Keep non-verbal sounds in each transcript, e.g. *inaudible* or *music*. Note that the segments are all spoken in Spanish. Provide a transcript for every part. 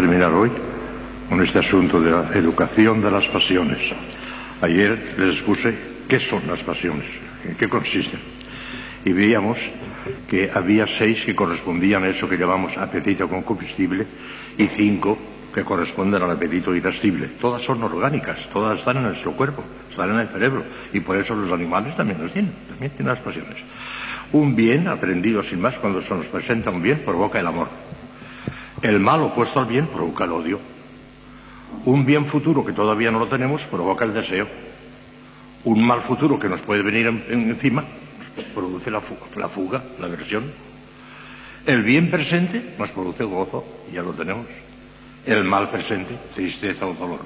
terminar hoy con este asunto de la educación de las pasiones. Ayer les expuse qué son las pasiones, en qué consisten. Y veíamos que había seis que correspondían a eso que llamamos apetito concupiscible y cinco que corresponden al apetito irascible. Todas son orgánicas, todas están en nuestro cuerpo, están en el cerebro y por eso los animales también las tienen, también tienen las pasiones. Un bien aprendido sin más cuando se nos presenta un bien provoca el amor. El mal opuesto al bien provoca el odio. Un bien futuro que todavía no lo tenemos provoca el deseo. Un mal futuro que nos puede venir encima produce la fuga, la aversión. El bien presente nos produce gozo, ya lo tenemos. El mal presente, tristeza o dolor.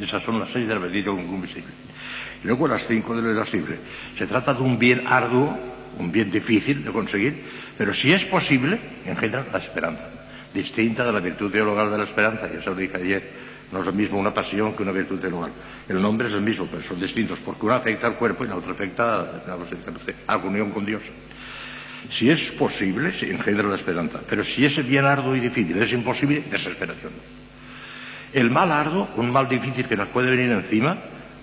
Esas son las seis del bendito. Y luego las cinco del irascible. Se trata de un bien arduo, un bien difícil de conseguir, pero si es posible, engendra la esperanza, distinta de la virtud teologal de la esperanza, ya se lo dije ayer. No es lo mismo una pasión que una virtud teologal. El nombre es el mismo, pero son distintos, porque una afecta al cuerpo y la otra afecta a la unión con Dios. Si es posible, se engendra la esperanza. Pero si es bien arduo y difícil, es imposible, desesperación. El mal arduo, un mal difícil que nos puede venir encima,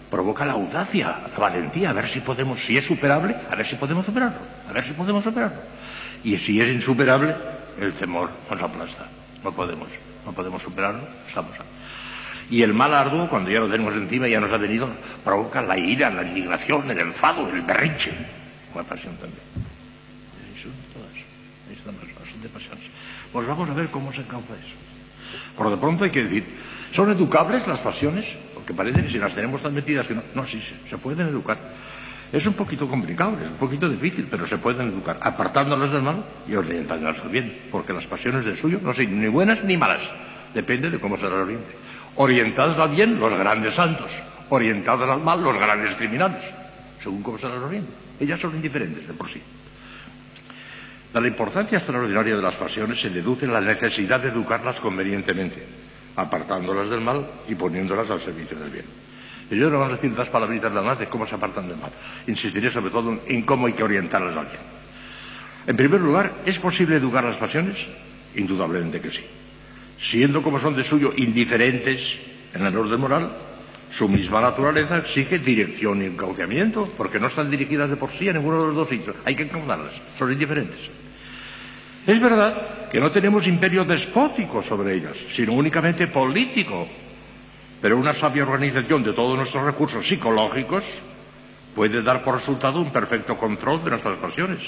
provoca la audacia, la valentía, a ver si podemos, si es superable, a ver si podemos superarlo, a ver si podemos superarlo. Y si es insuperable, el temor nos aplasta. No podemos, no podemos superarlo, estamos. Y el mal arduo, cuando ya lo tenemos encima, ya nos ha venido, provoca la ira, la indignación, el enfado, el berrinche. Una pasión también. Pues vamos a ver cómo se encauza eso. Por de pronto hay que decir, ¿son educables las pasiones? Porque parece que si las tenemos tan metidas que no. No, sí, se pueden educar. Es un poquito complicado, es un poquito difícil, pero se pueden educar, apartándolas del mal y orientándolas al bien, porque las pasiones de suyo no son ni buenas ni malas, depende de cómo se las oriente. Orientadas al bien, los grandes santos, orientadas al mal, los grandes criminales, según cómo se las oriente. Ellas son indiferentes de por sí. De la importancia extraordinaria de las pasiones se deduce la necesidad de educarlas convenientemente, apartándolas del mal y poniéndolas al servicio del bien. Yo no vamos a decir dos palabritas nada más de cómo se apartan del mal. Insistiré sobre todo en cómo hay que orientarlas al bien. En primer lugar, ¿es posible educar las pasiones? Indudablemente que sí. Siendo como son de suyo indiferentes en el orden moral, su misma naturaleza exige dirección y encauciamiento, porque no están dirigidas de por sí a ninguno de los dos sitios. Hay que encaudarlas, son indiferentes. Es verdad que no tenemos imperio despótico sobre ellas, sino únicamente político. Pero una sabia organización de todos nuestros recursos psicológicos puede dar por resultado un perfecto control de nuestras pasiones,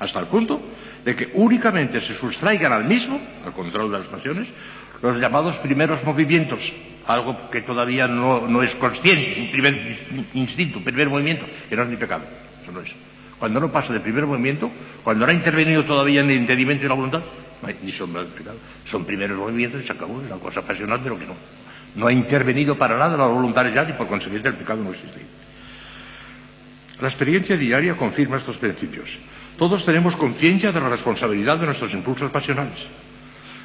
hasta el punto de que únicamente se sustraigan al mismo, al control de las pasiones, los llamados primeros movimientos, algo que todavía no, es consciente, un primer instinto, un primer movimiento, que no es ni pecado, eso no es. Cuando no pasa de primer movimiento, cuando no ha intervenido todavía en el entendimiento y la voluntad, ni sombra de pecado. Son primeros movimientos y se acabó, es una cosa apasionante, pero que no. No ha intervenido para nada la voluntad ya y por consiguiente el pecado no existe. La experiencia diaria confirma estos principios. Todos tenemos conciencia de la responsabilidad de nuestros impulsos pasionales.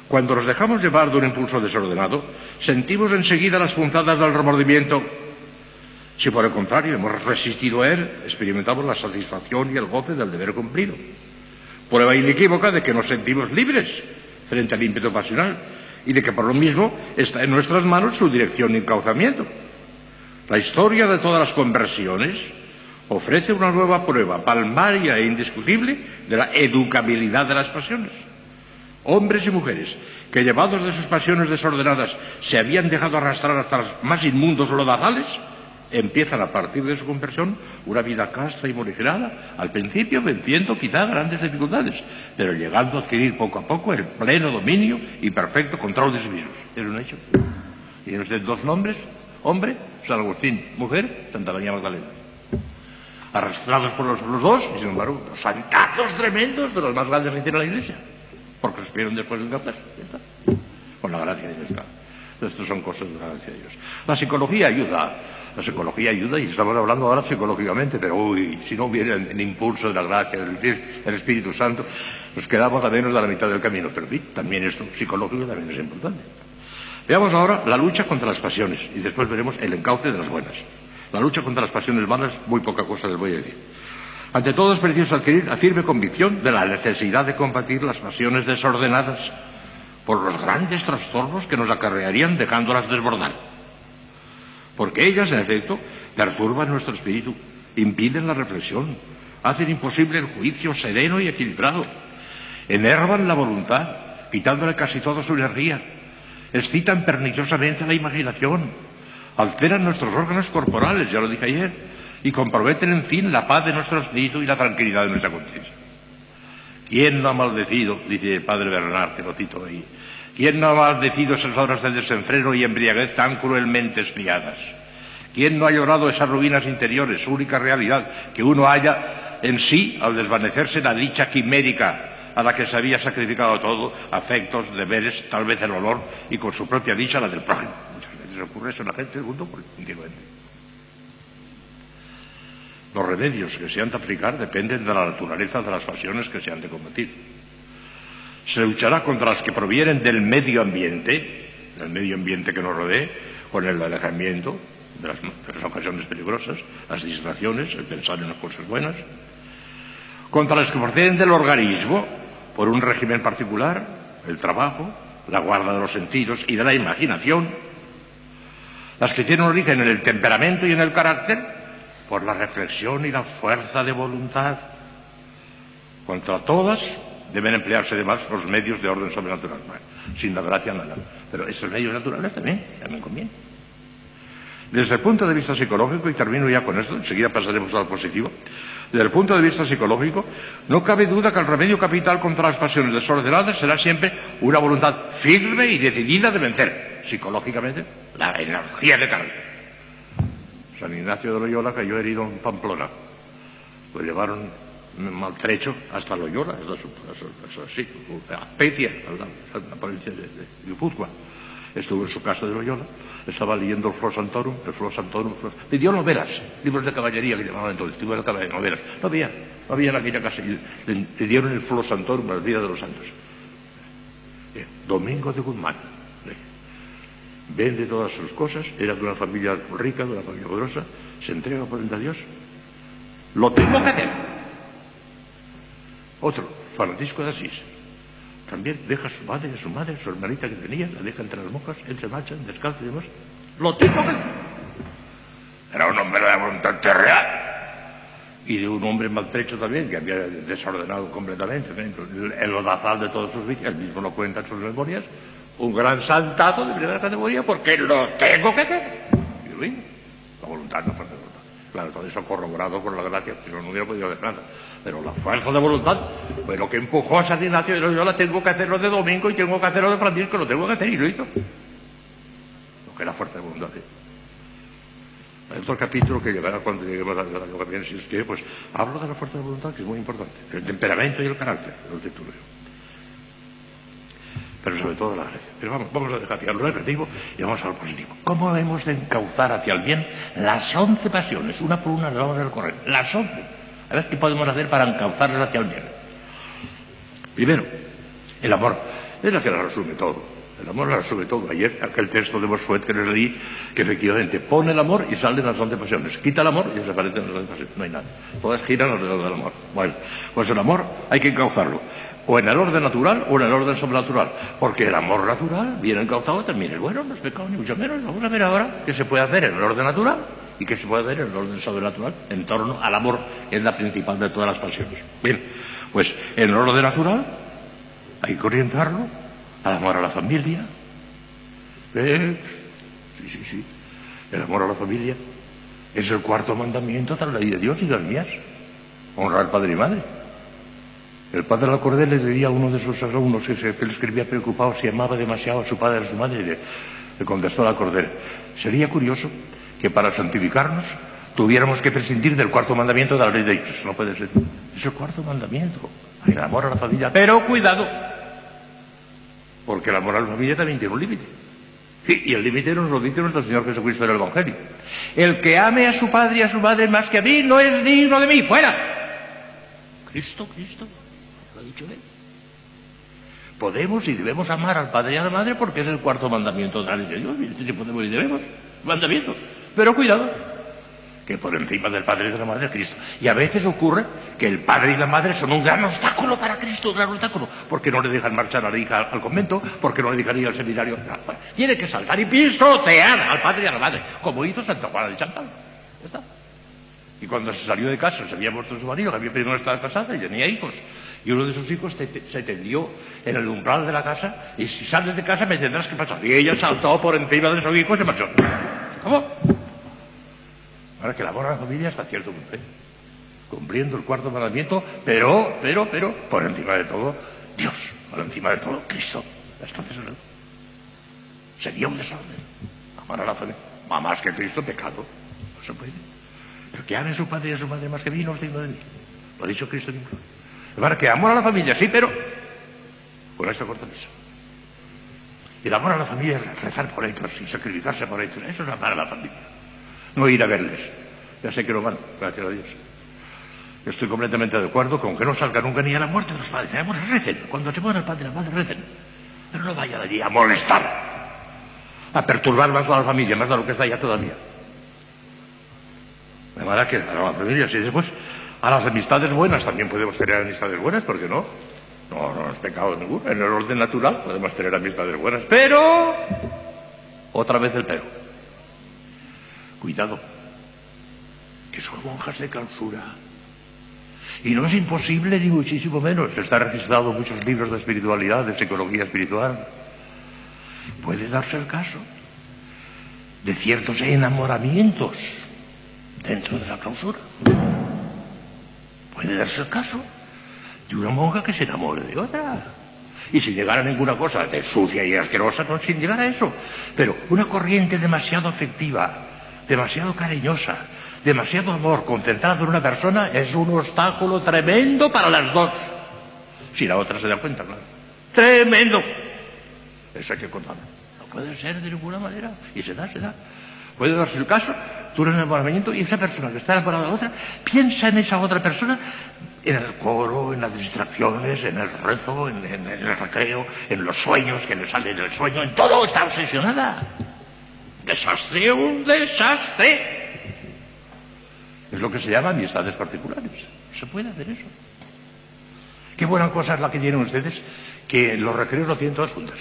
Cuando nos dejamos llevar de un impulso desordenado, sentimos enseguida las puntadas del remordimiento si por el contrario hemos resistido a él, experimentamos la satisfacción y el goce del deber cumplido. Prueba inequívoca de que nos sentimos libres frente al ímpetu pasional y de que por lo mismo está en nuestras manos su dirección y encauzamiento. La historia de todas las conversiones ofrece una nueva prueba palmaria e indiscutible de la educabilidad de las pasiones. Hombres y mujeres que llevados de sus pasiones desordenadas se habían dejado arrastrar hasta los más inmundos lodazales, empiezan a partir de su conversión una vida casta y morigerada, al principio venciendo quizá grandes dificultades, pero llegando a adquirir poco a poco el pleno dominio y perfecto control de sí mismos. Es un hecho. Tiene usted dos nombres, hombre, San Agustín, mujer, Santa María Magdalena. Arrastrados por los, dos, y sin embargo, los santazos tremendos de los más grandes que tiene la Iglesia, porque supieron después de encartarse. Con la gracia de Dios. Estas son cosas de la gracia de Dios. La psicología ayuda la psicología ayuda y estamos hablando ahora psicológicamente, pero uy, si no hubiera el, impulso de la gracia del, Espíritu Santo, nos quedamos a menos de la mitad del camino. Pero también esto psicológico también es importante. Veamos ahora la lucha contra las pasiones y después veremos el encauce de las buenas. La lucha contra las pasiones malas, muy poca cosa les voy a decir. Ante todo es preciso adquirir la firme convicción de la necesidad de combatir las pasiones desordenadas por los grandes trastornos que nos acarrearían dejándolas desbordar. Porque ellas, en efecto, perturban nuestro espíritu, impiden la reflexión, hacen imposible el juicio sereno y equilibrado, enervan la voluntad, quitándole casi toda su energía, excitan perniciosamente la imaginación, alteran nuestros órganos corporales, ya lo dije ayer, y comprometen, en fin, la paz de nuestro espíritu y la tranquilidad de nuestra conciencia. ¿Quién no ha maldecido, dice el padre Bernard, que lo cito ahí, quién no ha maldecido esas horas de desenfreno y embriaguez tan cruelmente espiadas? ¿Quién no ha llorado esas ruinas interiores, única realidad que uno haya en sí al desvanecerse la dicha quimérica a la que se había sacrificado todo, afectos, deberes, tal vez el olor y con su propia dicha la del prójimo? Muchas veces ocurre eso en la gente del mundo. Los remedios que se han de aplicar dependen de la naturaleza de las pasiones que se han de combatir. Se luchará contra las que provienen del medio ambiente, del medio ambiente que nos rodee, con el alejamiento de las, de las ocasiones peligrosas, las distracciones, el pensar en las cosas buenas, contra las que proceden del organismo, por un régimen particular, el trabajo, la guarda de los sentidos y de la imaginación, las que tienen origen en el temperamento y en el carácter, por la reflexión y la fuerza de voluntad. Contra todas deben emplearse además los medios de orden sobrenatural. sin la gracia nada. Pero esos medios naturales también, también convienen. Desde el punto de vista psicológico, y termino ya con esto, enseguida pasaremos al positivo, desde el punto de vista psicológico, no cabe duda que el remedio capital contra las pasiones desordenadas será siempre una voluntad firme y decidida de vencer, psicológicamente, la energía de carácter. San Ignacio de Loyola cayó herido en Pamplona. Lo llevaron maltrecho hasta Loyola, eso, así, a Pecia, a la, provincia de, de Estuvo en su casa de Loyola, estaba leyendo el Flo Santorum, el Flo Santorum, le dio novelas, libros de caballería que llamaban entonces, libros de novelas. No había, no había en aquella casa. Le, dieron el Flo Santorum, la vida de los santos. Domingo de Guzmán vende todas sus cosas, era de una familia rica, de una familia poderosa, se entrega por a Dios. Lo tengo que hacer. Otro, Francisco de Asís, también deja a su madre, a su madre, a su hermanita que tenía, la deja entre las monjas, entre marchan, descalzo y demás. Lo tengo que. Era un hombre de voluntad real. Y de un hombre maltrecho también, que había desordenado completamente el odazal de todos sus vicios, él mismo lo cuenta en sus memorias, un gran santazo de primera categoría porque lo tengo que hacer. Y lo La voluntad no voluntad. Claro, todo eso corroborado por la gracia, si no, no hubiera podido hacer nada. Pero la fuerza de voluntad fue lo que empujó a San Ignacio. Yo, yo la tengo que hacerlo de domingo y tengo que hacerlo de Francisco, lo tengo que hacer y lo hizo. Lo que es la fuerza de voluntad. Hay otro capítulo que llegará cuando lleguemos a la que si quiere, pues hablo de la fuerza de voluntad, que es muy importante. El temperamento y el carácter, lo titulo pero sobre todo la gracia. Pero vamos, vamos a dejar lo negativo y vamos a lo positivo. ¿Cómo hemos de encauzar hacia el bien las once pasiones? Una por una las vamos a recorrer. Las once. A ver qué podemos hacer para encauzarlas hacia el bien. Primero, el amor. Es la que la resume todo. El amor la resume todo. Ayer, aquel texto de Bossuet que les leí, que efectivamente pone el amor y salen las once pasiones. Quita el amor y desaparecen las once pasiones. No hay nada. Todas giran alrededor del amor. Bueno, pues el amor hay que encauzarlo o en el orden natural o en el orden sobrenatural. Porque el amor natural, viene encauzado, también bueno, no es pecado ni mucho menos. Vamos a ver ahora qué se puede hacer en el orden natural y qué se puede hacer en el orden sobrenatural en torno al amor, que es la principal de todas las pasiones. Bien, pues en el orden natural hay que orientarlo al amor a la familia. ¿Eh? Sí, sí, sí. El amor a la familia es el cuarto mandamiento de la ley de Dios y de las mías. Honrar padre y madre. El padre Alcordé le diría a uno de sus alumnos que, le escribía preocupado si amaba demasiado a su padre y a su madre, le, le contestó Cordel, sería curioso que para santificarnos tuviéramos que prescindir del cuarto mandamiento de la ley de Dios. No puede ser. Es el cuarto mandamiento. Hay el amor a la familia. Pero cuidado, porque el amor a la familia también tiene un límite. y el límite nos lo dice nuestro Señor Jesucristo en el Evangelio. El que ame a su padre y a su madre más que a mí no es digno de mí. ¡Fuera! Cristo, Cristo. Podemos y debemos amar al padre y a la madre porque es el cuarto mandamiento de la ley de Dios. Si podemos y debemos, mandamiento. Pero cuidado, que por encima del Padre y de la Madre Cristo. Y a veces ocurre que el Padre y la Madre son un gran obstáculo para Cristo, un gran obstáculo, porque no le dejan marchar a la hija al convento, porque no le dejan ir al seminario. tiene que saltar y pisotear al Padre y a la Madre, como hizo Santa Juana de Chantal. Y cuando se salió de casa, se había muerto su marido, que había pedido no estar casada y tenía hijos. Y uno de sus hijos se tendió en el umbral de la casa y si sales de casa me tendrás que pasar. Y ella saltó por encima de su hijo y se marchó. ¿Cómo? Ahora que el amor a la familia hasta cierto punto, ¿eh? cumpliendo el cuarto mandamiento, pero, pero, pero, por encima de todo, Dios, por encima de todo, Cristo. Entonces, sería un desorden. Amar a la familia, más que Cristo, pecado. No se puede. Pero que ame a su padre y a su madre más que mí, no es digno de mí. Lo ha dicho Cristo mismo. Para que amor a la familia, sí, pero con esta corta misa. Y el amor a la familia es rezar por ellos y sacrificarse por ellos. Eso es amar a la familia. No ir a verles. Ya sé que lo van, gracias a Dios. Estoy completamente de acuerdo con que no salga nunca ni a la muerte de los padres. Amor, recen. Cuando se muera el padre y la madre, recen. Pero no vayan allí a molestar. A perturbar más a la familia, más de lo que está allá todavía. De manera que a la familia, sí, después a las amistades buenas también podemos tener amistades buenas, ¿por qué no? No, no es pecado ninguno. En el orden natural podemos tener amistades buenas. Pero, otra vez el pero. Cuidado, que son monjas de clausura. Y no es imposible, ni muchísimo menos. Está registrado en muchos libros de espiritualidad, de psicología espiritual. Puede darse el caso de ciertos enamoramientos dentro de la clausura. Puede darse el caso de una monja que se enamore de otra. Y sin llegar a ninguna cosa de sucia y asquerosa, no sin llegar a eso. Pero una corriente demasiado afectiva, demasiado cariñosa, demasiado amor concentrado en una persona es un obstáculo tremendo para las dos. Si la otra se da cuenta, claro. Tremendo. Eso hay que contarlo. No puede ser de ninguna manera. Y se da, se da. Puede darse el caso tú eres enamoramiento y esa persona que está enamorada de la otra piensa en esa otra persona en el coro, en las distracciones, en el rezo, en, el recreo, en los sueños que le salen del sueño, en todo está obsesionada. Desastre, un desastre. Es lo que se llama amistades particulares. Se puede hacer eso. Qué buena cosa es la que tienen ustedes, que los recreos lo tienen todas juntas.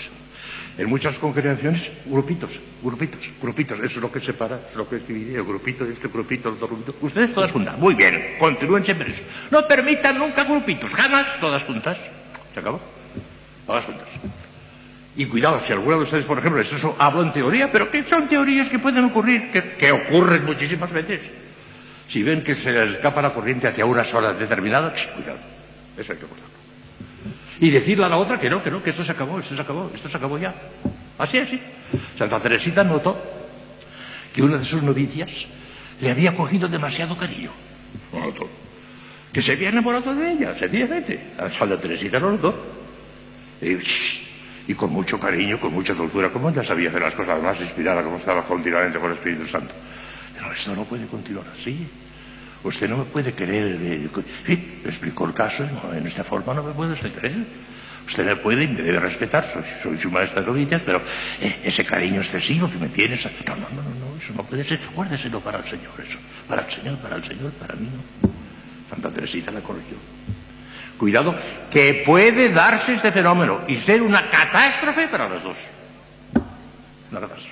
En muchas congregaciones, grupitos, grupitos, grupitos. Eso es lo que separa, es lo que divide el grupito, este grupito, el otro grupito. Ustedes todas juntas. Muy bien, continúen siempre eso. No permitan nunca grupitos, jamás todas juntas. ¿Se acabó? Todas juntas. Y cuidado, si alguno de ustedes, por ejemplo, eso hablo en teoría, pero que son teorías que pueden ocurrir, que, ocurren muchísimas veces. Si ven que se les escapa la corriente hacia unas horas determinadas, cuidado. Eso hay que cortar y decirle a la otra que no, que no, que esto se acabó, esto se acabó, esto se acabó ya. Así, así. Santa Teresita notó que una de sus novicias le había cogido demasiado cariño. Lo notó. Que se había enamorado de ella, sencillamente. Santa Teresita lo notó. Y, con mucho cariño, con mucha dulzura, como ella sabía hacer las cosas más inspirada, como estaba continuamente con el Espíritu Santo. Pero esto no puede continuar así. Usted no me puede creer. Sí, explicó el caso, en esta forma no me puede usted creer. Usted me puede y me debe respetar, soy, su maestra de novillas, pero eh, ese cariño excesivo que me tienes... No, no, no, no, eso no puede ser. Guárdeselo para el Señor, eso. Para el Señor, para el Señor, para mí no. Santa Teresita la corrigió. Cuidado, que puede darse este fenómeno y ser una catástrofe para los dos. Una catástrofe.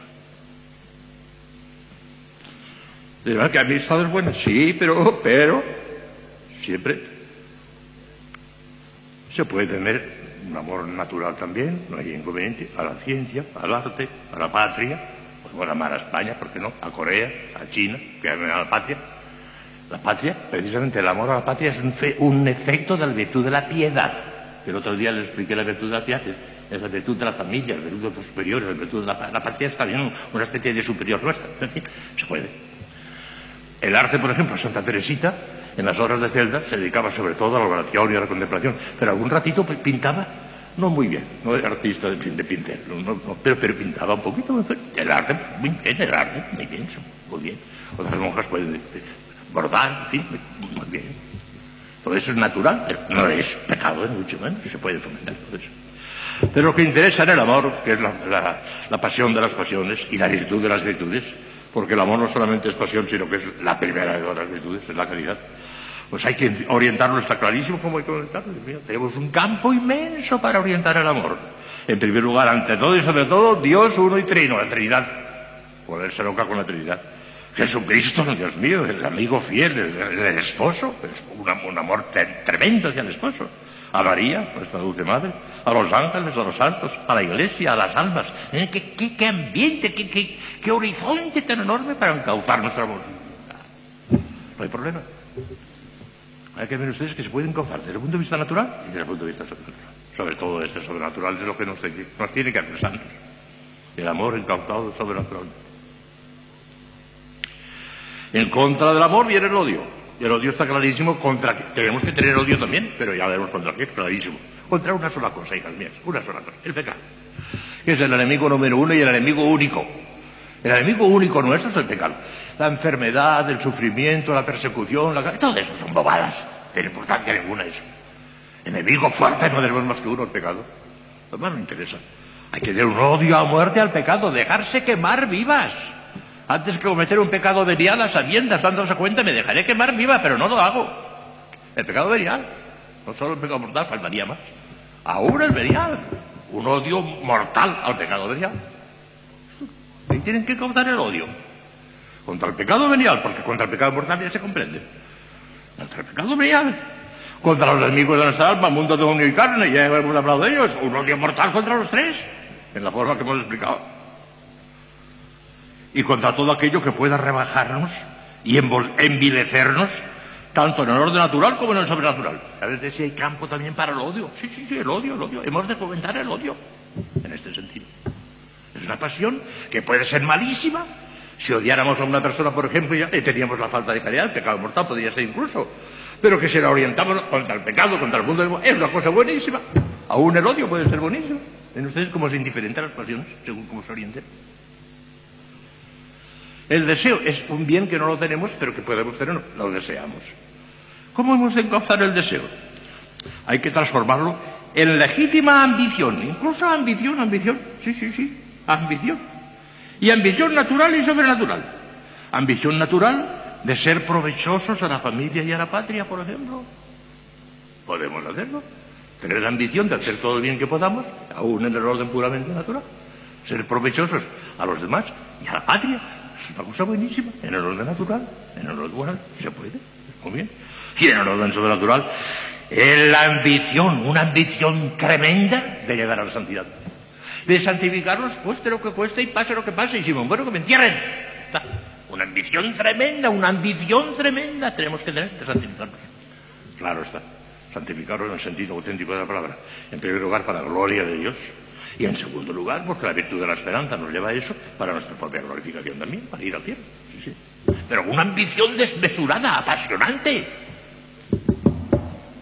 ¿Verdad que amistades buenas? Sí, pero, pero, siempre se puede tener un amor natural también, no hay inconveniente, a la ciencia, al arte, a la patria, podemos amar a España, ¿por qué no? A Corea, a China, que amen a la patria. La patria, precisamente el amor a la patria es un, efecto de la virtud de la piedad. El otro día les expliqué la virtud de la piedad, es la virtud de la familia, la virtud de los superiores, la virtud de la, la patria es también una especie de superior nuestra. *laughs* Se puede. El arte, por ejemplo, Santa Teresita, en las horas de celda, se dedicaba sobre todo a la oración y a la contemplación, pero algún ratito pintaba, no muy bien, no era artista de, de pintar, pero, pero, pintaba un poquito, el arte, muy bien, el arte, muy bien, muy bien. Otras monjas pueden eh, bordar, en fin, muy bien. Todo eso es natural, pero no es pecado, ni mucho se puede fomentar todo eso. Pero lo que interesa en el amor, que es la pasión de las pasiones y la virtud de las virtudes, porque el amor no solamente es pasión, sino que es la primera de todas las virtudes, es la caridad. Pues hay que orientarlo, está clarísimo cómo hay que orientarlo. Tenemos un campo inmenso para orientar el amor. En primer lugar, ante todo y sobre todo, Dios uno y trino, la Trinidad. Ponerse loca con la Trinidad. Jesucristo, Dios mío, el amigo fiel, el, esposo, es un, amor tremendo hacia el esposo. A María, nuestra dulce madre, a los ángeles, a los santos, a la iglesia, a las almas. ¿Eh? ¿Qué, ambiente, qué, horizonte tan enorme para encauzar nuestro amor. No hay problema. Hay que ver ustedes que se pueden encauzar desde el punto de vista natural y desde el punto de vista sobrenatural. Sobre todo este sobrenatural es lo que nos, tiene que santos. El amor encauzado sobrenatural. En contra del amor viene el odio. Y el odio está clarísimo contra... Tenemos que tener odio también, pero ya veremos contra qué, clarísimo. Contra una sola cosa, hijas mías, una sola cosa, el pecado. Es el enemigo número uno y el enemigo único. El enemigo único nuestro es el pecado. La enfermedad, el sufrimiento, la persecución, la... todo eso son bobadas. No importancia ninguna eso. Enemigo fuerte no tenemos más que uno, el pecado. Lo más me interesa. Hay que tener un odio a muerte al pecado, dejarse quemar vivas. Antes que cometer un pecado venial a sabiendas, dándose cuenta, me dejaré quemar viva, pero no lo hago. El pecado venial, no solo el pecado mortal, faltaría más. Aún el venial, un odio mortal al pecado venial. Ahí tienen que causar el odio. Contra el pecado venial, porque contra el pecado mortal ya se comprende. Contra el pecado venial. Contra los enemigos de nuestra alma, mundo de demonio y carne, ya hemos hablado de ellos. Un odio mortal contra los tres, en la forma que hemos explicado y contra todo aquello que pueda rebajarnos y envilecernos, tanto en el orden natural como en el sobrenatural. A veces si hay campo también para el odio. Sí, sí, sí, el odio, el odio. Hemos de fomentar el odio en este sentido. Es una pasión que puede ser malísima. Si odiáramos a una persona, por ejemplo, ya teníamos la falta de caridad, el pecado mortal podría ser incluso. Pero que si la orientamos contra el pecado, contra el mundo, es una cosa buenísima. Aún el odio puede ser buenísimo. ¿Ven ustedes cómo es indiferente a las pasiones, según cómo se orienten? El deseo es un bien que no lo tenemos, pero que podemos tener, lo deseamos. ¿Cómo hemos de encauzar el deseo? Hay que transformarlo en legítima ambición, incluso ambición, ambición, sí, sí, sí, ambición. Y ambición natural y sobrenatural. Ambición natural de ser provechosos a la familia y a la patria, por ejemplo. Podemos hacerlo. Tener la ambición de hacer todo el bien que podamos, aún en el orden puramente natural. Ser provechosos a los demás y a la patria, es una cosa buenísima. En el orden natural, en el orden natural, se puede. Muy bien. Y en el orden sobrenatural, en la ambición, una ambición tremenda de llegar a la santidad. De santificarlos, cueste lo que cueste y pase lo que pase. Y si me muero, que me entierren. Está. Una ambición tremenda, una ambición tremenda tenemos que tener de santificarnos. Claro está. Santificarlos en el sentido auténtico de la palabra. En primer lugar, para la gloria de Dios. Y en segundo lugar, porque la virtud de la esperanza nos lleva a eso, para nuestra propia glorificación también, para ir al cielo. Sí, sí. Pero una ambición desmesurada, apasionante.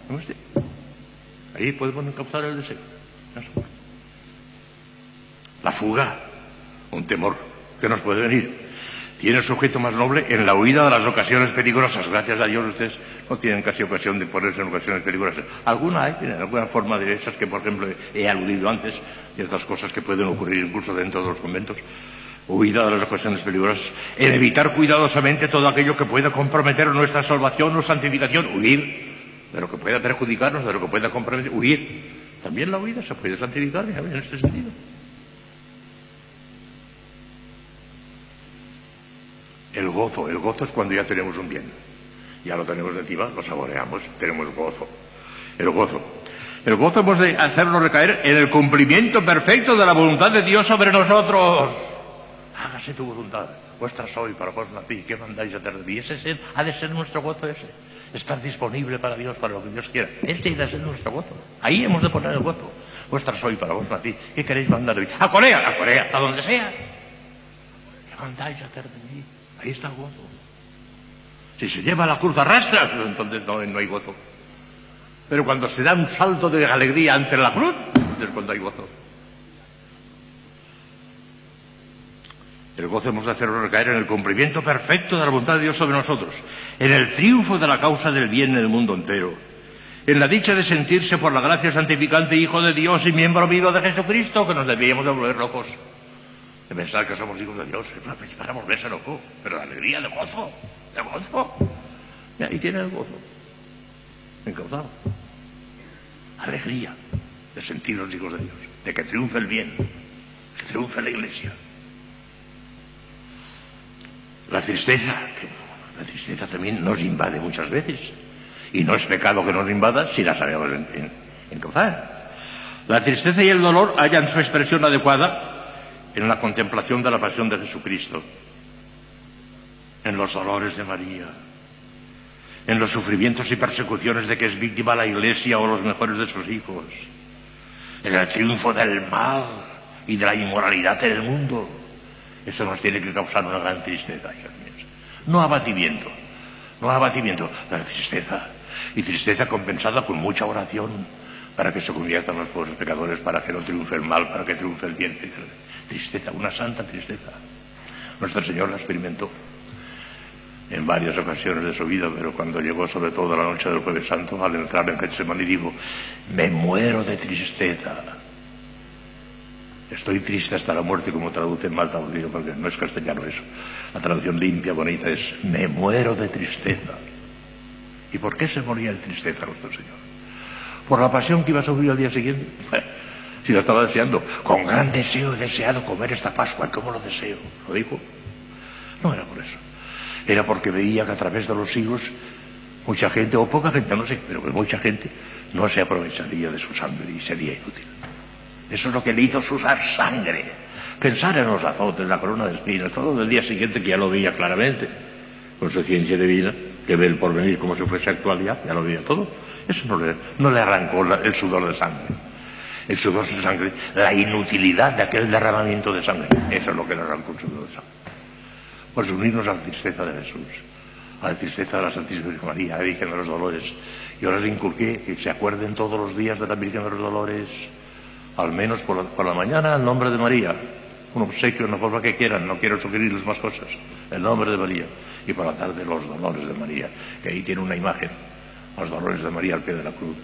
¿No? Ahí podemos encauzar el deseo. La fuga, un temor que nos puede venir. Tiene su objeto más noble en la huida de las ocasiones peligrosas. Gracias a Dios ustedes no tienen casi ocasión de ponerse en ocasiones peligrosas. Alguna hay, tienen alguna forma de esas que, por ejemplo, he aludido antes, y otras cosas que pueden ocurrir incluso dentro de los conventos. Huida de las ocasiones peligrosas. Evitar cuidadosamente todo aquello que pueda comprometer nuestra salvación o santificación. Huir de lo que pueda perjudicarnos, de lo que pueda comprometer. Huir. También la huida se puede santificar en este sentido. El gozo, el gozo es cuando ya tenemos un bien. Ya lo tenemos encima, lo saboreamos, tenemos gozo. El gozo. El gozo hemos de hacerlo recaer en el cumplimiento perfecto de la voluntad de Dios sobre nosotros. Hágase tu voluntad. Vuestra soy para vos nací. ¿Qué mandáis hacer de mí? Ese ha de ser nuestro gozo ese. Estar disponible para Dios, para lo que Dios quiera. Este ha de ser nuestro gozo. Ahí hemos de poner el gozo. Vuestra soy para vos nací. ¿Qué queréis mandar de mí? A Corea, a Corea, a donde sea. ¿Qué mandáis hacer de mí? Ahí está el gozo. Si se lleva la cruz a rastras, entonces no hay gozo. Pero cuando se da un salto de alegría ante la cruz, es cuando hay gozo. El gozo hemos de hacerlo recaer en el cumplimiento perfecto de la voluntad de Dios sobre nosotros, en el triunfo de la causa del bien en el mundo entero, en la dicha de sentirse por la gracia santificante Hijo de Dios y miembro vivo de Jesucristo, que nos debíamos de volver locos. de pensar que somos hijos de Dios, es para volverse loco, pero de alegría, de gozo, de gozo. Y ahí tiene el gozo, encauzado. Alegría de sentir los hijos de Dios, de que triunfe el bien, que triunfe la iglesia. La tristeza, la tristeza también nos invade muchas veces. Y no es pecado que nos invada si la sabemos encauzar. La tristeza y el dolor hallan su expresión adecuada en la contemplación de la pasión de Jesucristo, en los dolores de María, en los sufrimientos y persecuciones de que es víctima la Iglesia o los mejores de sus hijos, en el triunfo del mal y de la inmoralidad en el mundo. Eso nos tiene que causar una gran tristeza, hijos míos. No abatimiento, no abatimiento, la tristeza. Y tristeza compensada con mucha oración para que se conviertan los pobres pecadores, para que no triunfe el mal, para que triunfe el bien tristeza, una santa tristeza. Nuestro Señor la experimentó en varias ocasiones de su vida, pero cuando llegó sobre todo la noche del Jueves Santo, al entrar en Getsemaní dijo, me muero de tristeza. Estoy triste hasta la muerte, como traduce mal traducido, porque no es castellano eso. La traducción limpia, bonita, es me muero de tristeza. ¿Y por qué se moría de tristeza nuestro Señor? ¿Por la pasión que iba a sufrir al día siguiente? *laughs* si lo estaba deseando. Con gran deseo he deseado comer esta Pascua. ¿Cómo lo deseo? ¿Lo dijo? Era porque veía que a través de los siglos mucha gente, o poca gente, no sé, pero que mucha gente no se aprovecharía de su sangre y sería inútil. Eso es lo que le hizo usar sangre. Pensar en los azotes, la corona de espinas, todo del día siguiente que ya lo veía claramente, con su ciencia divina, que ve el porvenir como si fuese actualidad, ya lo veía todo. Eso no le, no le arrancó el sudor de sangre el sudor de sangre, la inutilidad de aquel derramamiento de sangre. Eso es lo que le arrancó el sudor de sangre. Pues unirnos a la tristeza de Jesús, a la tristeza de la Santísima Virgen María, la Virgen de los Dolores. Y ahora les inculqué que se acuerden todos los días de la Virgen de los Dolores, al menos por la, mañana, el nombre de María. Un obsequio en la forma que quieran, no quiero sugerirles más cosas. El nombre de María. Y por la tarde los dolores de María, que ahí tiene una imagen, los dolores de María al pie de la cruz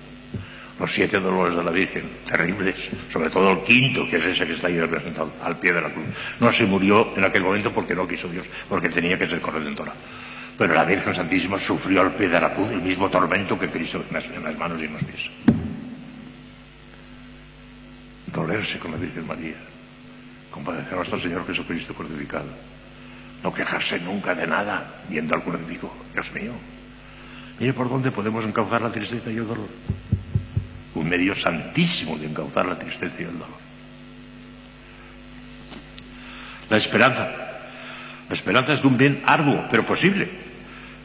los siete dolores de la Virgen, terribles, sobre todo el quinto, que es ese que está ahí representado, al pie de la cruz. No se murió en aquel momento porque no quiso Dios, porque tenía que ser corredentora. Pero la Virgen Santísima sufrió al pie de la cruz el mismo tormento que Cristo en las manos y en los pies. Dolerse con la Virgen María, compadecer a nuestro Señor Jesucristo crucificado. No quejarse nunca de nada viendo al crucifijo. Dios mío, mire por dónde podemos encauzar la tristeza y el dolor un medio santísimo de encauzar la tristeza y el dolor. La esperanza. La esperanza es de un bien arduo, pero posible.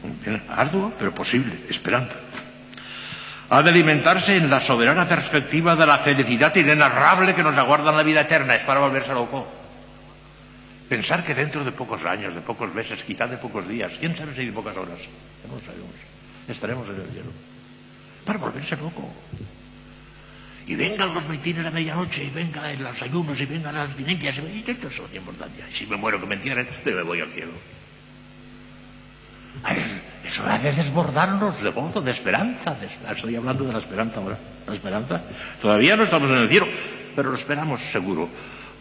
Un bien arduo, pero posible. Esperanza. Ha de alimentarse en la soberana perspectiva de la felicidad inenarrable que nos aguarda en la vida eterna. Es para volverse loco. Pensar que dentro de pocos años, de pocos meses, quizá de pocos días, quién sabe si de pocas horas, no sabemos, estaremos en el cielo. Para volverse loco y vengan los mitines a medianoche, y vengan los ayunos, y vengan las abstinencias, y esto es importancia. Y si me muero que me entierren, pero me voy al cielo. Eso hace desbordarnos de gozo, de esperanza. estoy hablando de la esperanza ahora. La esperanza. Todavía no estamos en el cielo, pero lo esperamos seguro.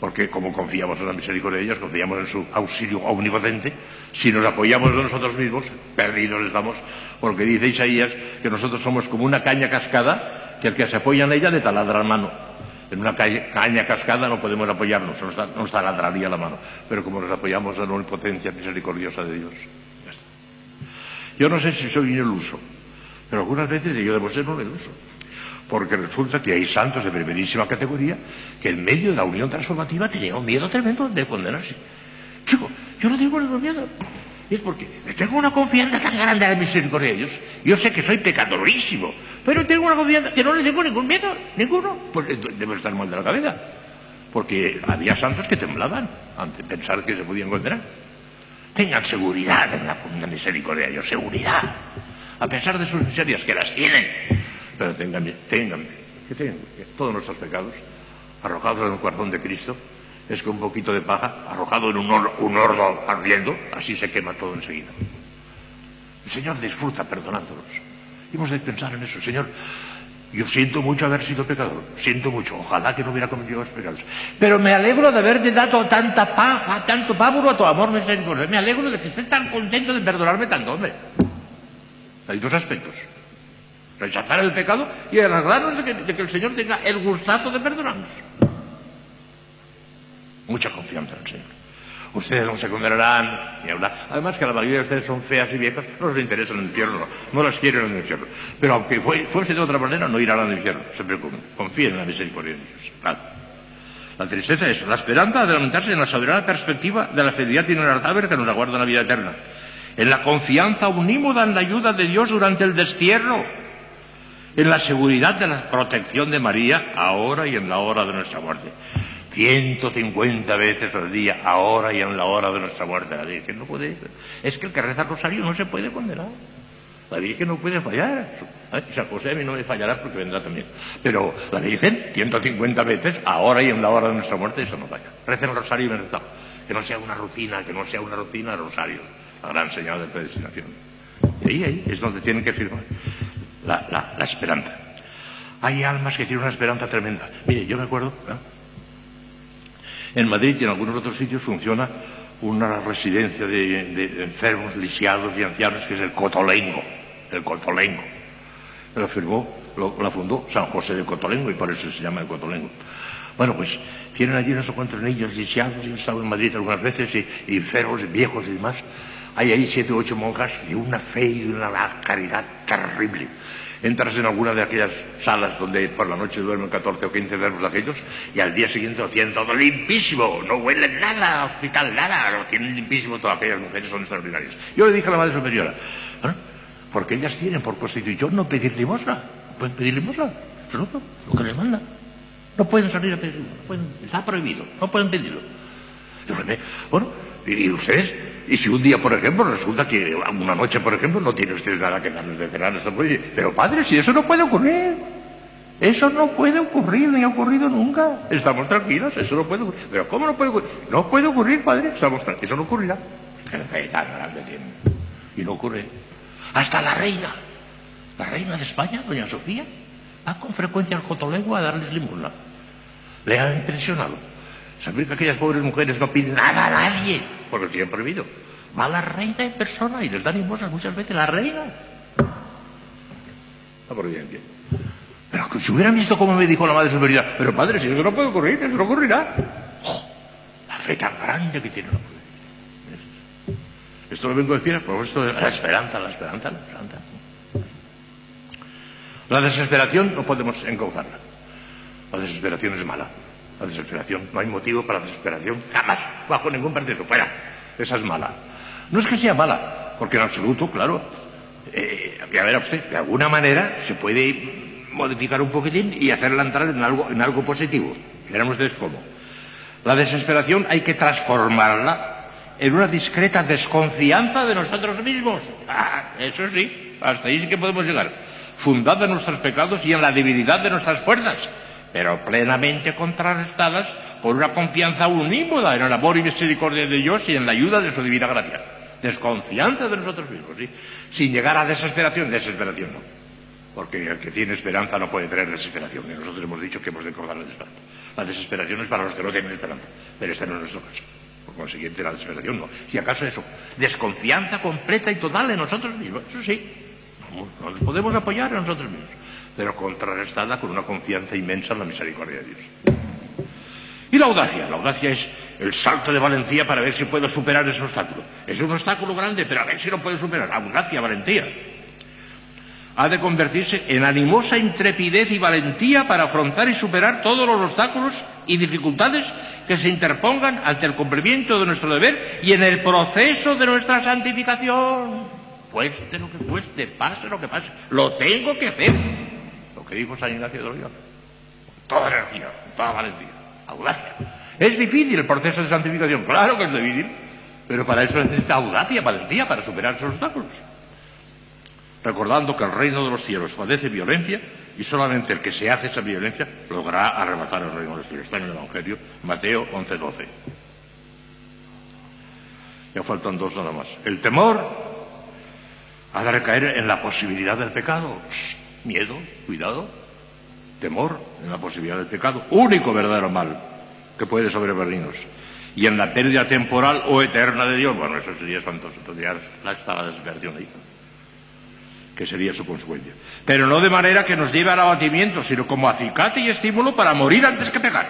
Porque como confiamos en la misericordia de ellos, confiamos en su auxilio omnipotente, si nos apoyamos de nosotros mismos, perdidos estamos, porque dice Isaías que nosotros somos como una caña cascada que el que se apoya en ella le taladra la mano. En una caña cascada no podemos apoyarnos, nos, taladraría la mano. Pero como nos apoyamos en la omnipotencia misericordiosa de Dios. Ya está. Yo no sé si soy iluso, pero algunas veces yo debo ser no iluso. Porque resulta que hay santos de primerísima categoría que en medio de la unión transformativa tenían un miedo tremendo de condenarse. Chico, yo no tengo ningún miedo. Es porque tengo una confianza tan grande en la misericordia de Dios. Yo sé que soy pecadorísimo, pero tengo una confianza que no le tengo ningún miedo, ninguno. Pues debo estar mal de la cabeza. Porque había santos que temblaban ante pensar que se podían condenar. Tengan seguridad en la, misericordia de Dios, seguridad. A pesar de sus miserias, que las tienen. Pero tengan, tengan, que tengan todos nuestros pecados arrojados en el corazón de Cristo es que un poquito de paja arrojado en un, un horno ardiendo, así se quema todo enseguida. El Señor disfruta perdonándolos hemos de pensar en eso, Señor. Yo siento mucho haber sido pecador, siento mucho, ojalá que no hubiera cometido los pecados. Pero me alegro de haberte dado tanta paja, tanto pábulo a tu amor. Me alegro de que estés tan contento de perdonarme tanto, hombre. Hay dos aspectos. Rechazar el pecado y alegrarnos de que, de que el Señor tenga el gustazo de perdonarnos. Mucha confianza en el Señor. Ustedes no se condenarán ni hablar. Además que la mayoría de ustedes son feas y viejas, no les interesa el infierno, no, no las quieren en el infierno. Pero aunque fue- fuese de otra manera, no irán al infierno, se preocupen. Confíen en la misericordia de Dios. Claro. La tristeza es la esperanza de lamentarse en la soberana perspectiva de la fidelidad inalcanzable que nos aguarda en la vida eterna. En la confianza unímoda en la ayuda de Dios durante el destierro. En la seguridad de la protección de María ahora y en la hora de nuestra muerte. 150 veces al día, ahora y en la hora de nuestra muerte. La Virgen no puede. Es que el que reza rosario no se puede condenar. La Virgen no puede fallar. Ay, San José a mí no me fallará porque vendrá también. Pero la Virgen, 150 veces, ahora y en la hora de nuestra muerte, eso no falla. Recen rosario y rezado. Que no sea una rutina, que no sea una rutina el rosario. La gran señal de predestinación. Y ahí, ahí es donde tienen que firmar la, la- la esperanza. Hay almas que tienen una esperanza tremenda. Mire, yo me acuerdo. En Madrid y en algunos otros sitios funciona una residencia de, enfermos, lisiados y ancianos que es el Cotolengo. El Cotolengo. La firmó, la fundó San José de Cotolengo y por eso se llama el Cotolengo. Bueno, pues tienen allí no sé cuántos niños lisiados, yo he estado en Madrid algunas veces, y, y enfermos, viejos y demás. Hay ahí siete o ocho monjas de una fe y de una caridad terrible. Entras en alguna de aquellas salas donde por la noche duermen 14 o 15 enfermos de aquellos y al día siguiente lo tienen todo limpísimo, no huele nada, hospital nada, lo tienen limpísimo, todas aquellas mujeres son extraordinarias. Yo le dije a la madre superiora, porque ellas tienen por constitución no pedir limosna, no pueden pedir limosna, absoluto, lo que les manda. No pueden salir a pedir no está prohibido, no pueden pedirlo. Yo Bueno, y ustedes, y si un día, por ejemplo, resulta que una noche, por ejemplo, no tiene usted nada que darles de cenar, pero padre, si eso no puede ocurrir. Eso no puede ocurrir, ni ha ocurrido nunca. Estamos tranquilos, eso no puede ocurrir. Pero ¿cómo no puede ocurrir? No puede ocurrir, padre, estamos tranquilos, eso no ocurrirá. Y no ocurre. Hasta la reina, la reina de España, doña Sofía, va con frecuencia al Cotolengo a darles limosna. Le ha impresionado. Saber que aquellas pobres mujeres no piden nada a nadie, porque lo tienen prohibido. Va la reina en persona y les da limosnas muchas veces la reina. La providencia. Pero si hubieran visto cómo me dijo la madre superior, pero padre, si eso no puede ocurrir, eso no ocurrirá. ¡Oh! la fe tan grande que tiene la providencia. Esto lo vengo a decir a propósito de la esperanza, la esperanza, la esperanza. La desesperación no podemos encauzarla. La desesperación es mala. La desesperación, no hay motivo para la desesperación, jamás, bajo ningún partido, fuera. Esa es mala. No es que sea mala, porque en absoluto, claro, eh, ya verá usted, de alguna manera se puede modificar un poquitín y hacerla entrar en algo, en algo positivo. Verán ustedes cómo. La desesperación hay que transformarla en una discreta desconfianza de nosotros mismos. Ah, eso sí, hasta ahí sí que podemos llegar. Fundada en nuestros pecados y en la debilidad de nuestras fuerzas, pero plenamente contrarrestadas por una confianza unímoda en el amor y misericordia de Dios y en la ayuda de su divina gracia. Desconfianza de nosotros mismos, ¿sí? Sin llegar a desesperación, desesperación no. Porque el que tiene esperanza no puede tener desesperación. Y nosotros hemos dicho que hemos de cortar la esperanza. La desesperación es para los que no tienen esperanza. Pero este no es nuestro caso. Por consiguiente, la desesperación no. Si acaso eso, desconfianza completa y total en nosotros mismos. Eso sí. No, podemos apoyar en nosotros mismos. Pero contrarrestada con una confianza inmensa en la misericordia de Dios. Y la audacia. La audacia es el salto de valentía para ver si puedo superar ese obstáculo. Es un obstáculo grande, pero a ver si lo puedo superar. Audacia, valentía ha de convertirse en animosa intrepidez y valentía para afrontar y superar todos los obstáculos y dificultades que se interpongan ante el cumplimiento de nuestro deber y en el proceso de nuestra santificación. Cueste lo que cueste, pase lo que pase, lo tengo que hacer. Que dijo San Ignacio de Loyola. Toda energía, toda valentía, audacia. Es difícil el proceso de santificación, claro que es difícil, pero para eso necesita audacia, valentía para superar esos obstáculos recordando que el reino de los cielos padece violencia y solamente el que se hace esa violencia logrará arrebatar el reino de los cielos. Está en el Evangelio, Mateo 11:12. Ya faltan dos nada más. El temor ha de recaer en la posibilidad del pecado. Miedo, cuidado. temor en la posibilidad del pecado, único verdadero mal que puede sobrevenirnos, y en la pérdida temporal o eterna de Dios. Bueno, eso sería espantoso, entonces ya está la desesperación ahí, que sería su consecuencia. Pero no de manera que nos lleve al abatimiento, sino como acicate y estímulo para morir antes que pecar.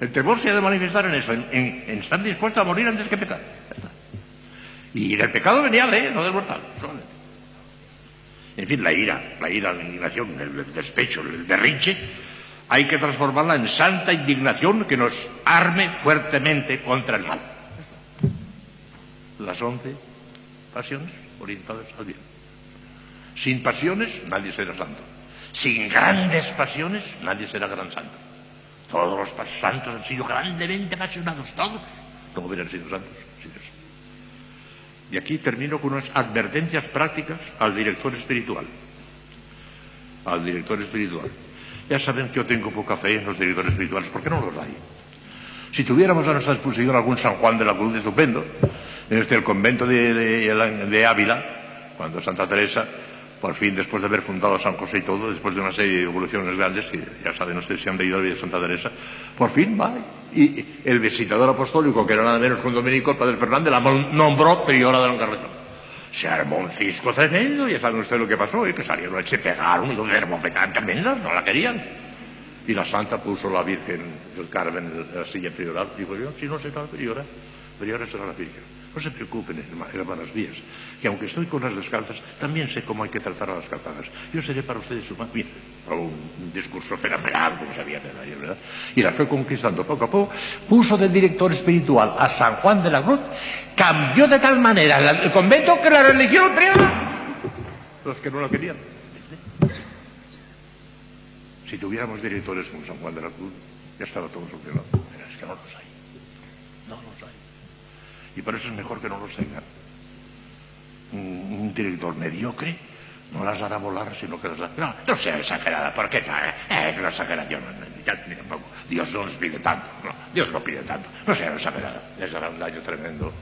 El temor se ha de manifestar en eso, en, estar dispuesto a morir antes que pecar. Y del pecado venial, ¿eh? no del mortal, solamente. En fin, la ira, la ira, la indignación, el despecho, el derrinche, hay que transformarla en santa indignación que nos arme fuertemente contra el mal. Las once pasiones orientadas al bien. Sin pasiones nadie será santo. Sin grandes pasiones nadie será gran santo. Todos los santos han sido grandemente apasionados, todos. No hubieran sido santos. Y aquí termino con unas advertencias prácticas al director espiritual. Al director espiritual. Ya saben que yo tengo poca fe en los directores espirituales, porque no los hay. Si tuviéramos a nuestra disposición algún San Juan de la Cruz estupendo, en este el convento de, de Ávila, cuando Santa Teresa por fin, después de haber fundado San José y todo, después de una serie de evoluciones grandes, que ya saben ustedes si han leído la vida de Santa Teresa, por fin va. Y el visitador apostólico, que era nada menos que un dominico, el padre Fernández, la nombró priora de Carretón. Se armó un cisco tremendo, ya saben ustedes lo que pasó, y que salieron, se pegaron, y hermofetán tremendas, no la querían. Y la santa puso la Virgen del Carmen en la silla prioral, dijo yo, si no se la priora, priora será la Virgen. No se preocupen, hermanas mías, que aunque estoy con las descalzas, también sé cómo hay que tratar a las calzadas. Yo seré para ustedes su bien, un discurso fenomenal, como sabía de nadie, ¿verdad? Y la fue conquistando poco a poco, puso de director espiritual a San Juan de la Cruz, cambió de tal manera el convento que la religión privada, los que no la querían. Si tuviéramos directores como San Juan de la Cruz, ya estaba todo solucionado. Pero es hay. No los hay. Y por eso es mejor que no los tengan. Un, director mediocre no las hará volar, sino que las hará... No, no sea exagerada, porque es una exageración. Dios no nos pide tanto, Dios no pide tanto. No sea exagerada, les hará un daño tremendo.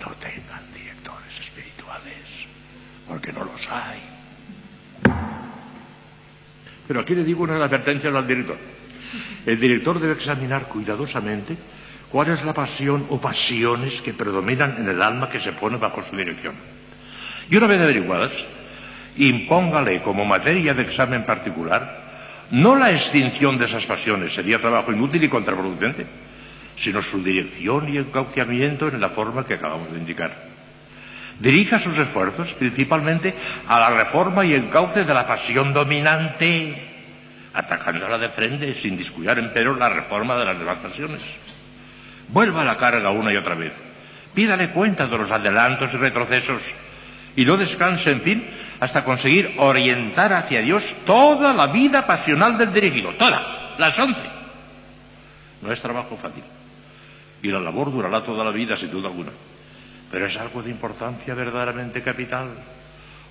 No tengan directores espirituales, porque no los hay. Pero aquí le digo una advertencia al director. El director debe examinar cuidadosamente ¿Cuál es la pasión o pasiones que predominan en el alma que se pone bajo su dirección? Y una vez averiguadas, impóngale como materia de examen particular no la extinción de esas pasiones, sería trabajo inútil y contraproducente, sino su dirección y encauciamiento en la forma que acabamos de indicar. Dirija sus esfuerzos principalmente a la reforma y encauce de la pasión dominante, atacándola de frente sin descuidar empero la reforma de las demás pasiones. Vuelva a la carga una y otra vez. Pídale cuenta de los adelantos y retrocesos y no descanse, en fin, hasta conseguir orientar hacia Dios toda la vida pasional del dirigido, toda, las once. No es trabajo fácil y la labor durará toda la vida, sin duda alguna, pero es algo de importancia verdaderamente capital.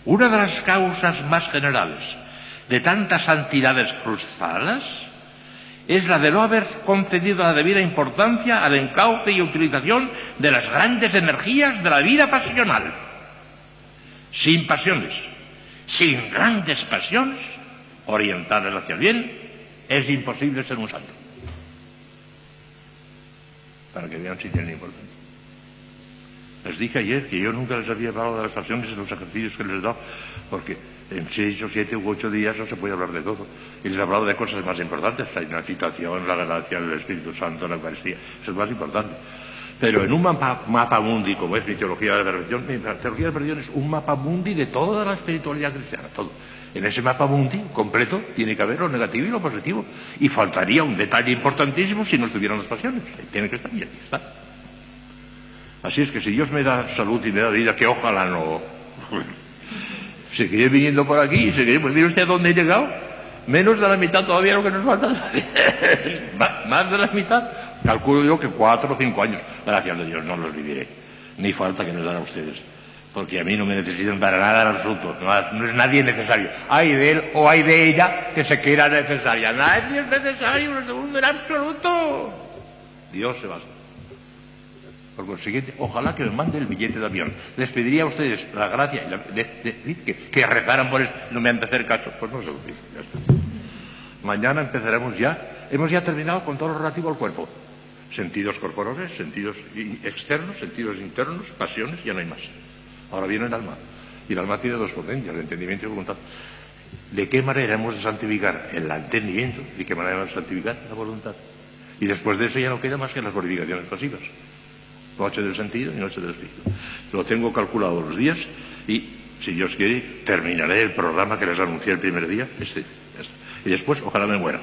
Una de las causas más generales de tantas santidades cruzadas es la de no haber concedido la debida importancia al encauce y utilización de las grandes energías de la vida pasional. Sin pasiones, sin grandes pasiones orientadas hacia el bien, es imposible ser un santo. Para que vean si tienen importancia. Les dije ayer que yo nunca les había hablado de las pasiones en los ejercicios que les he dado, porque en seis o siete u ocho días no se puede hablar de todo. Y les he hablado de cosas más importantes, la citación, la gracia, el Espíritu Santo, la Eucaristía, eso es más importante. Pero en un mapa, mundi, como es mi teología de la religión, mi teología de la religión es un mapa mundi de toda la espiritualidad cristiana, todo. En ese mapa mundi completo tiene que haber lo negativo y lo positivo. Y faltaría un detalle importantísimo si no estuvieran las pasiones. Tiene que estar y aquí está. Así es que si Dios me da salud y me da vida, que ojalá no seguiré viniendo por aquí y seguiré, pues mire usted a dónde he llegado. Menos de la mitad todavía lo que nos falta. *laughs* Más de la mitad. Calculo yo que cuatro o cinco años. Gracias a Dios no los viviré. Ni falta que nos dan a ustedes. Porque a mí no me necesitan para nada en absoluto. No, es nadie necesario. Hay de él o hay de ella que se quiera necesaria. Nadie es necesario en el mundo en absoluto. Dios se basta. Por consiguiente, ojalá que me mande el billete de avión. Les pediría a ustedes la gracia de, que, que, rezaran por eso. No me han de hacer caso. Pues no se lo pido. Ya está. mañana empezaremos ya, hemos ya terminado con todo lo relativo al cuerpo. Sentidos corporales, sentidos externos, sentidos internos, pasiones, ya no hay más. Ahora viene el alma. Y el alma tiene dos potencias, el entendimiento y la voluntad. ¿De qué manera hemos de santificar el entendimiento? ¿De qué manera hemos de santificar la voluntad? Y después de eso ya no queda más que las glorificaciones pasivas. Noche del sentido y noche del espíritu. Lo tengo calculado los días y, si Dios quiere, terminaré el programa que les anuncié el primer día. Este. Y después, ojalá me muera.